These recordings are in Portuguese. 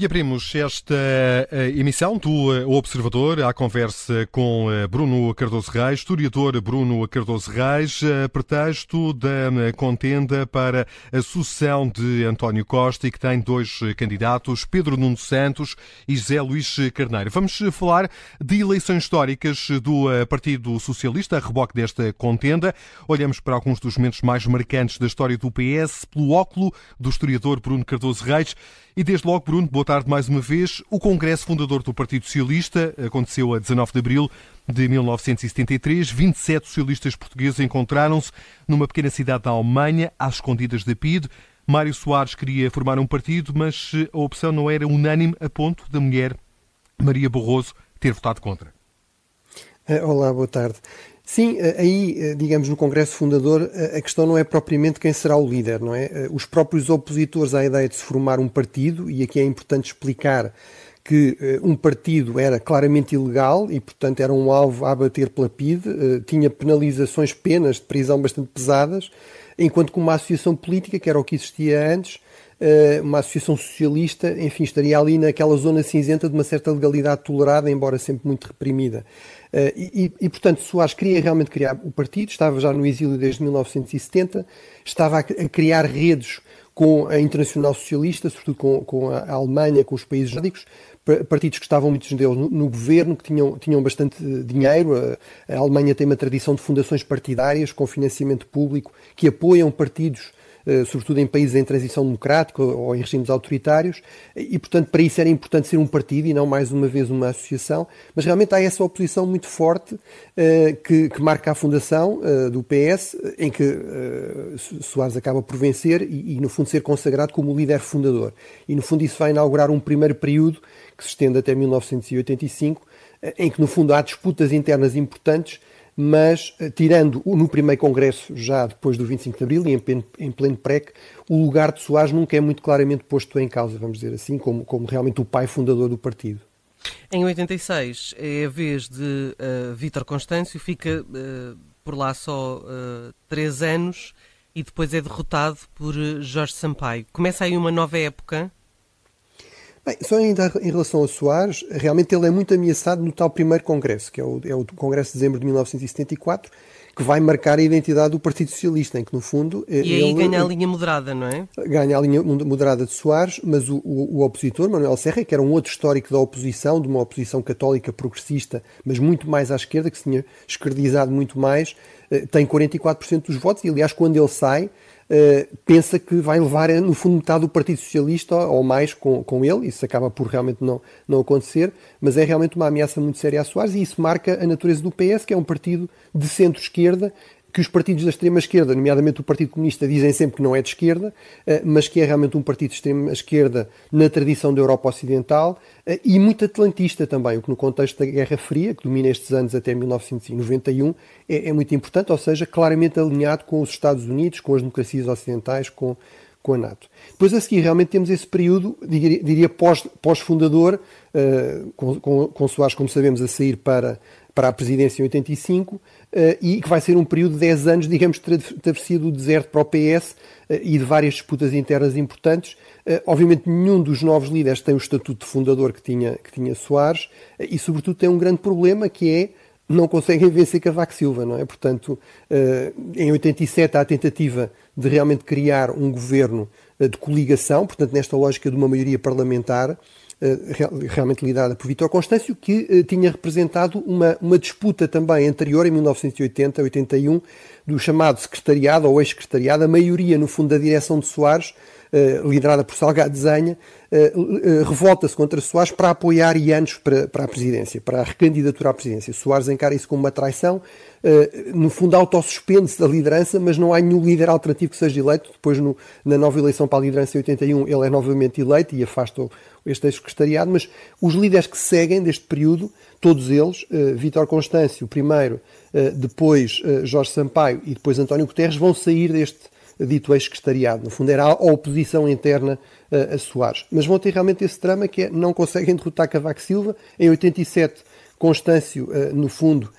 E abrimos esta eh, emissão do eh, Observador à conversa com eh, Bruno Cardoso Reis, historiador Bruno Cardoso Reis, a pretexto da contenda para a sucessão de António Costa e que tem dois candidatos, Pedro Nuno Santos e José Luís Carneiro. Vamos falar de eleições históricas do Partido Socialista, a reboque desta contenda. Olhamos para alguns dos momentos mais marcantes da história do PS pelo óculo do historiador Bruno Cardoso Reis. E desde logo, Bruno, boa tarde mais uma vez. O Congresso Fundador do Partido Socialista aconteceu a 19 de abril de 1973. 27 socialistas portugueses encontraram-se numa pequena cidade da Alemanha, às escondidas da PIDE. Mário Soares queria formar um partido, mas a opção não era unânime a ponto da mulher Maria Barroso ter votado contra. Eh, olá, boa tarde. Sim, eh, aí, eh, digamos, no Congresso Fundador, eh, a questão não é propriamente quem será o líder, não é? Os próprios opositores à ideia de se formar um partido, e aqui é importante explicar que um partido era claramente ilegal e, portanto, era um alvo a abater pela PIDE, tinha penalizações, penas de prisão bastante pesadas, enquanto que uma associação política, que era o que existia antes, uma associação socialista, enfim, estaria ali naquela zona cinzenta de uma certa legalidade tolerada, embora sempre muito reprimida. Eh, e, e, portanto, Soares queria realmente criar o partido, estava já no exílio desde 1970, estava a, criar redes com a Internacional Socialista, sobretudo com, com a Alemanha, com os países nórdicos, partidos que estavam muitos deles no, no, governo, que tinham, tinham bastante dinheiro. A, a Alemanha tem uma tradição de fundações partidárias com financiamento público que apoiam partidos eh, sobretudo em países em transição democrática ou em regimes autoritários, e portanto para isso era importante ser um partido e não mais uma vez uma associação, mas realmente há essa oposição muito forte eh, que, que marca a fundação eh, do PS, em que Soares acaba por vencer e, e no fundo ser consagrado como líder fundador. E no fundo isso vai inaugurar um primeiro período que se estende até 1985, em que no fundo há disputas internas importantes mas eh, tirando no primeiro congresso, já depois do 25 de Abril e em pleno, em pleno PREC, o lugar de Soares nunca é muito claramente posto em causa, vamos dizer assim, como, como realmente o pai fundador do partido. Em 86 é a vez de uh, Vítor Constâncio, fica uh, por lá só uh, três anos e depois é derrotado por Jorge Sampaio. Começa aí uma nova época Bem, só ainda em relação a Soares, realmente ele é muito ameaçado no tal primeiro congresso, que é o, é o Congresso de Dezembro de 1974, que vai marcar a identidade do Partido Socialista, em que no fundo... E ele, aí ganha a linha moderada, não é? Ganha a linha moderada de Soares, mas o, o, o, opositor, Manuel Serra, que era um outro histórico da oposição, de uma oposição católica progressista, mas muito mais à esquerda, que se tinha esquerdizado muito mais, eh, tem 44% dos votos, e aliás quando ele sai eh, pensa que vai levar, no fundo, metade do Partido Socialista ou mais com, com ele. Isso acaba por realmente não, não acontecer, mas é realmente uma ameaça muito séria a Soares e isso marca a natureza do PS, que é um partido de centro-esquerda que os partidos da extrema-esquerda, nomeadamente o Partido Comunista, dizem sempre que não é de esquerda, eh, mas que é realmente um partido de extrema-esquerda na tradição da Europa Ocidental eh, e muito atlantista também, o que no contexto da Guerra Fria, que domina estes anos até 1991, é, é muito importante, ou seja, claramente alinhado com os Estados Unidos, com as democracias ocidentais, com, com a NATO. Depois a seguir realmente temos esse período, diria, pós-fundador, pós uh, com, com, com Soares, como sabemos, a sair para, para a presidência em 85, uh, e que vai ser um período de 10 anos, digamos, travessia do deserto para o PS eh, e de várias disputas internas importantes. Uh, obviamente, nenhum dos novos líderes tem o estatuto de fundador que tinha, que tinha Soares e, sobretudo, tem um grande problema que é não conseguem vencer Cavaco Silva, não é? Portanto, em 87 há a tentativa de realmente criar um governo de coligação, portanto, nesta lógica de uma maioria parlamentar, eh, realmente liderada por Vítor Constâncio, que eh, tinha representado uma, uma disputa também anterior, em 1980, 81, do chamado secretariado ou ex-secretariado, a maioria, no fundo, da direção de Soares, eh, liderada por Salgado Desenha, revolta-se contra Soares para apoiar Ianos para, para a presidência, para a recandidatura à presidência. Soares encara isso como uma traição, no fundo autossuspende-se da liderança, mas não há nenhum líder alternativo que seja eleito. Depois, no, na nova eleição para a liderança em 81, ele é novamente eleito e afasta este ex-secretariado, mas os líderes que seguem deste período, todos eles, Vítor Constâncio primeiro, depois Jorge Sampaio e depois António Guterres, vão sair deste dito ex-secretariado. No fundo, era a oposição interna a Soares. Mas vão ter realmente esse drama que é não conseguem derrotar Cavaco Silva. Em 87, Constâncio, no fundo,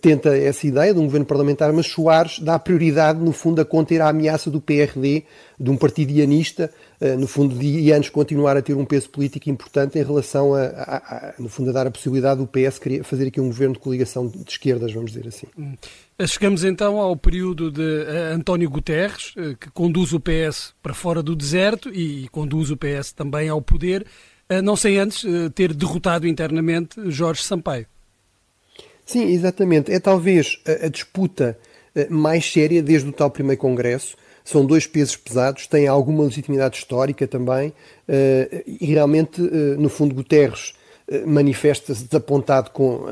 tenta essa ideia de um governo parlamentar, mas Soares dá prioridade, no fundo, a conter a ameaça do PRD, de um partido ianista, no fundo, de ianos continuar a ter um peso político importante em relação a, a, a, no fundo, a dar a possibilidade do PS fazer aqui um governo de coligação de esquerdas, vamos dizer assim. Hum. Chegamos então ao período de António Guterres, que conduz o PS para fora do deserto e conduz o PS também ao poder, não sem antes ter derrotado internamente Jorge Sampaio. Sim, exatamente. É talvez a, a disputa eh, mais séria desde o tal primeiro Congresso. São dois pesos pesados, têm alguma legitimidade histórica também, eh, e realmente, eh, no fundo, Guterres manifesta-se desapontado com uh,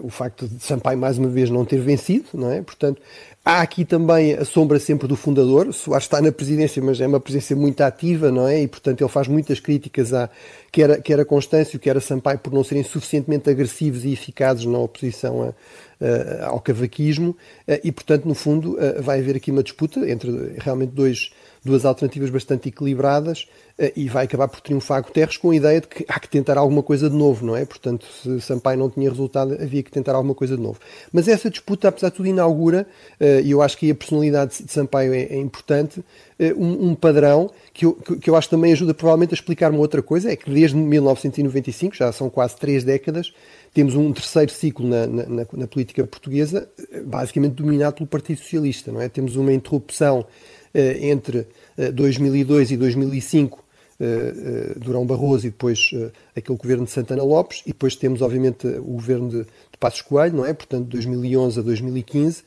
o facto de Sampaio mais uma vez não ter vencido, não é? Portanto, há aqui também a sombra sempre do fundador. Soares está na presidência, mas é uma presidência muito ativa, não é? E portanto ele faz muitas críticas a quer a, quer a Constâncio, quer a Sampaio por não serem suficientemente agressivos e eficazes na oposição a, a, ao cavaquismo. E portanto, no fundo, vai haver aqui uma disputa entre realmente dois duas alternativas bastante equilibradas eh, e vai acabar por triunfar Guterres com a ideia de que há que tentar alguma coisa de novo, não é? Portanto, se Sampaio não tinha resultado, havia que tentar alguma coisa de novo. Mas essa disputa, apesar de tudo, inaugura, eh, e eu acho que a personalidade de Sampaio é, é importante, eh, um, padrão que eu, que eu acho também ajuda provavelmente a explicar uma outra coisa, é que desde 1995, já são quase três décadas, temos um terceiro ciclo na, na, na política portuguesa, basicamente dominado pelo Partido Socialista, não é? Temos uma interrupção entre 2002 e 2005 uh, Durão Barroso e depois aquele governo de Santana Lopes, e depois temos, obviamente, o governo de, de Passos Coelho, não é? Portanto, 2011 a 2015,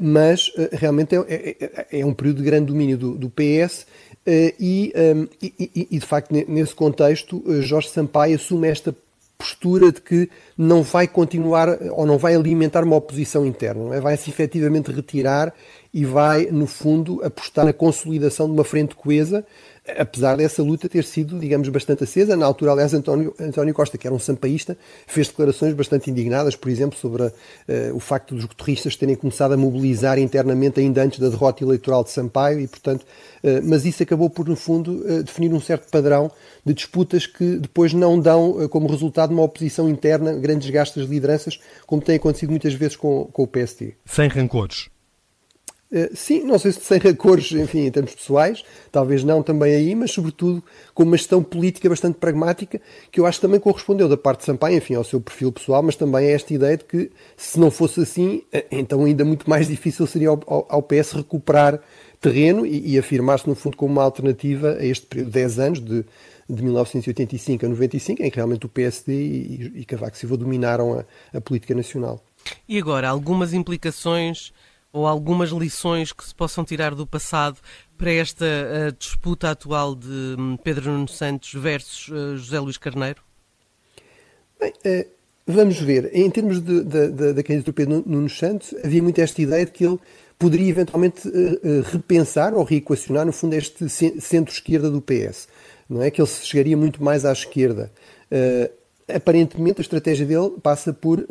mas realmente é, é, é, um período de grande domínio do, do PS. E, um, e, e, de facto, nesse contexto, Jorge Sampaio assume esta postura de que não vai continuar ou não vai alimentar uma oposição interna, é? vai-se efetivamente retirar e vai, no fundo, apostar na consolidação de uma frente coesa, apesar dessa luta ter sido, digamos, bastante acesa. Na altura, aliás, António, António Costa, que era um sampaísta, fez declarações bastante indignadas, por exemplo, sobre uh, o facto dos terroristas terem começado a mobilizar internamente ainda antes da derrota eleitoral de Sampaio e, portanto, uh, mas isso acabou por, no fundo, uh, definir um certo padrão de disputas que depois não dão como resultado uma oposição interna, grandes gastos de lideranças, como tem acontecido muitas vezes com, com o PSD. Sem rancores. Uh, sim, não sei se sem rancores, enfim, em termos pessoais, talvez não também aí, mas sobretudo com uma gestão política bastante pragmática, que eu acho que também correspondeu da parte de Sampaio, enfim, ao seu perfil pessoal, mas também a esta ideia de que se não fosse assim, uh, então ainda muito mais difícil seria ao, ao, ao PS recuperar terreno e, e afirmar-se, no fundo, como uma alternativa a este período de 10 anos, de, de 1985 a 95, em que realmente o PSD e, e Cavaco Silva dominaram a, a política nacional. E agora, algumas implicações ou algumas lições que se possam tirar do passado para esta uh, disputa atual de um, Pedro Nuno Santos versus uh, José Luís Carneiro? Bem, uh, vamos ver. Em termos de, da candidatura de Pedro Nuno Santos, havia muito esta ideia de que ele poderia eventualmente repensar ou reequacionar, no fundo, este centro-esquerda do PS. Não é que ele chegaria muito mais à esquerda aparentemente a estratégia dele passa por, eh,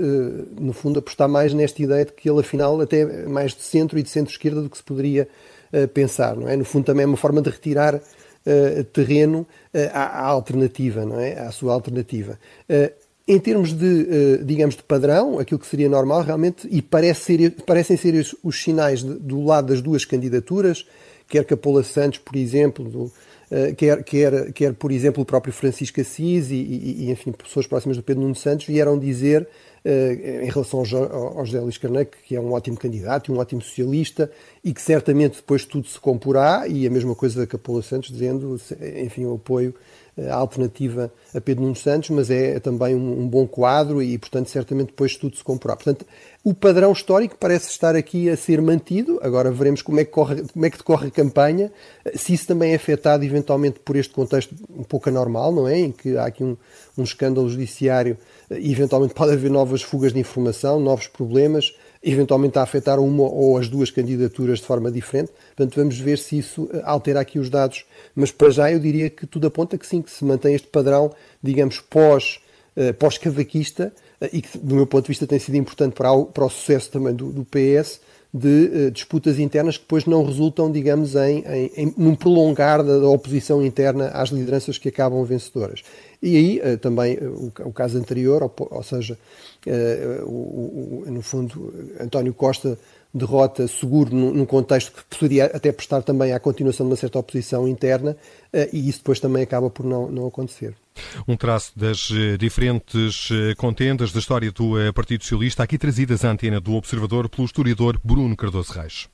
no fundo, apostar mais nesta ideia de que ele, afinal, até é mais de centro e de centro-esquerda do que se poderia eh, pensar, não é? No fundo, também é uma forma de retirar eh, terreno à, alternativa, não é? À sua alternativa. Em termos de, digamos, de padrão, aquilo que seria normal realmente, e parece ser, parecem ser os, sinais do lado das duas candidaturas, quer Capola Santos, por exemplo, do, quer, quer, quer, por exemplo, o próprio Francisco Assis e, e, e, enfim, pessoas próximas do Pedro Nuno Santos vieram dizer, em relação ao, José Luís Carneiro, que é um ótimo candidato e um ótimo socialista e que certamente depois tudo se comporá, e a mesma coisa da Capola Santos dizendo, enfim, o apoio a alternativa a Pedro Nuno Santos, mas é também um, um, bom quadro e, portanto, certamente depois tudo se comprará. Portanto, o padrão histórico parece estar aqui a ser mantido. Agora veremos como é que, corre, como é que decorre a campanha, se isso também é afetado eventualmente por este contexto um pouco anormal, não é? Em que há aqui um, um escândalo judiciário e eventualmente pode haver novas fugas de informação, novos problemas eventualmente a afetar uma ou as duas candidaturas de forma diferente. Portanto, vamos ver se isso eh, altera aqui os dados. Mas para já eu diria que tudo aponta que sim, que se mantém este padrão, digamos, pós, uh, pós-cavaquista uh, e que, do meu ponto de vista, tem sido importante para o, para o sucesso também do, do PS, de uh, disputas internas que depois não resultam, digamos, em, em, em num prolongar da, da, oposição interna às lideranças que acabam vencedoras. E aí uh, também uh, o, caso anterior, ou, seja, o, no fundo, António Costa derrota seguro num contexto que poderia até prestar também à continuação de uma certa oposição interna e isso depois também acaba por não, não acontecer. Um traço das diferentes contendas da história do Partido Socialista, aqui trazidas à antena do Observador pelo historiador Bruno Cardoso Reis.